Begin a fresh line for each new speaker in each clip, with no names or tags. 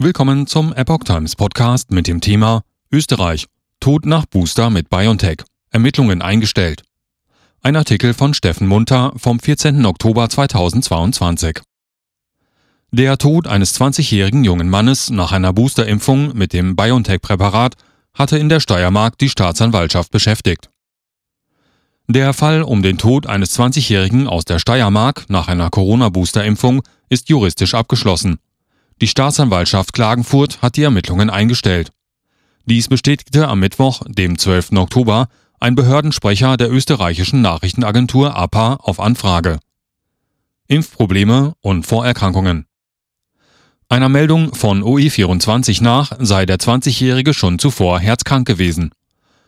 Willkommen zum Epoch Times Podcast mit dem Thema Österreich. Tod nach Booster mit BioNTech. Ermittlungen eingestellt. Ein Artikel von Steffen Munter vom 14. Oktober 2022. Der Tod eines 20-jährigen jungen Mannes nach einer Boosterimpfung mit dem BioNTech-Präparat hatte in der Steiermark die Staatsanwaltschaft beschäftigt. Der Fall um den Tod eines 20-Jährigen aus der Steiermark nach einer Corona-Booster-Impfung ist juristisch abgeschlossen. Die Staatsanwaltschaft Klagenfurt hat die Ermittlungen eingestellt. Dies bestätigte am Mittwoch, dem 12. Oktober, ein Behördensprecher der österreichischen Nachrichtenagentur APA auf Anfrage. Impfprobleme und Vorerkrankungen. Einer Meldung von OE24 nach sei der 20-Jährige schon zuvor herzkrank gewesen.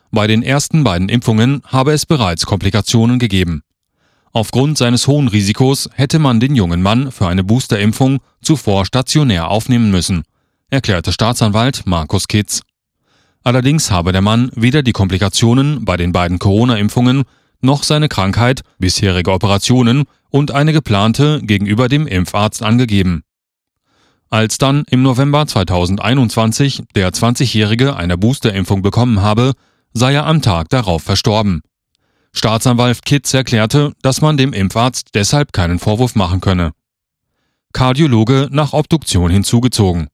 Bei den ersten beiden Impfungen habe es bereits Komplikationen gegeben. Aufgrund seines hohen Risikos hätte man den jungen Mann für eine Boosterimpfung zuvor stationär aufnehmen müssen, erklärte Staatsanwalt Markus Kitz. Allerdings habe der Mann weder die Komplikationen bei den beiden Corona-Impfungen noch seine Krankheit, bisherige Operationen und eine geplante gegenüber dem Impfarzt angegeben. Als dann im November 2021 der 20-Jährige eine Boosterimpfung bekommen habe, sei er am Tag darauf verstorben. Staatsanwalt Kitz erklärte, dass man dem Impfarzt deshalb keinen Vorwurf machen könne. Kardiologe nach Obduktion hinzugezogen.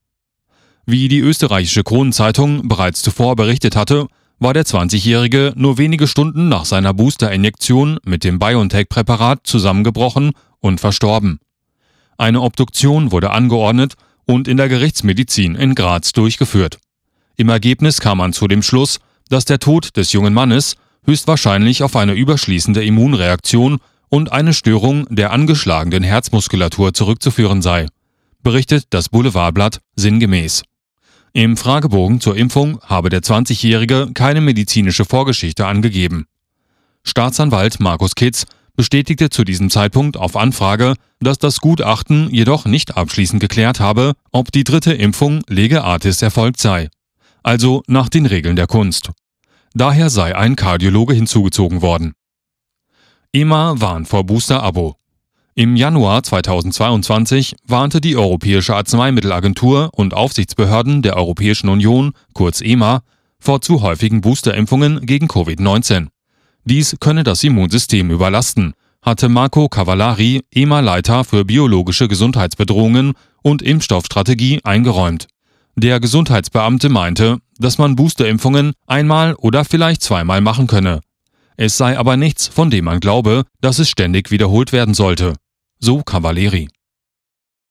Wie die österreichische Kronenzeitung bereits zuvor berichtet hatte, war der 20-Jährige nur wenige Stunden nach seiner Boosterinjektion mit dem BioNTech-Präparat zusammengebrochen und verstorben. Eine Obduktion wurde angeordnet und in der Gerichtsmedizin in Graz durchgeführt. Im Ergebnis kam man zu dem Schluss, dass der Tod des jungen Mannes höchstwahrscheinlich auf eine überschließende Immunreaktion und eine Störung der angeschlagenen Herzmuskulatur zurückzuführen sei, berichtet das Boulevardblatt sinngemäß. Im Fragebogen zur Impfung habe der 20-Jährige keine medizinische Vorgeschichte angegeben. Staatsanwalt Markus Kitz bestätigte zu diesem Zeitpunkt auf Anfrage, dass das Gutachten jedoch nicht abschließend geklärt habe, ob die dritte Impfung lege artis erfolgt sei, also nach den Regeln der Kunst. Daher sei ein Kardiologe hinzugezogen worden. EMA warnt vor Booster-Abo. Im Januar 2022 warnte die Europäische Arzneimittelagentur und Aufsichtsbehörden der Europäischen Union, kurz EMA, vor zu häufigen Boosterimpfungen gegen Covid-19. Dies könne das Immunsystem überlasten, hatte Marco Cavallari, EMA-Leiter für biologische Gesundheitsbedrohungen und Impfstoffstrategie, eingeräumt. Der Gesundheitsbeamte meinte, dass man Boosterimpfungen einmal oder vielleicht zweimal machen könne. Es sei aber nichts, von dem man glaube, dass es ständig wiederholt werden sollte. So Cavalieri.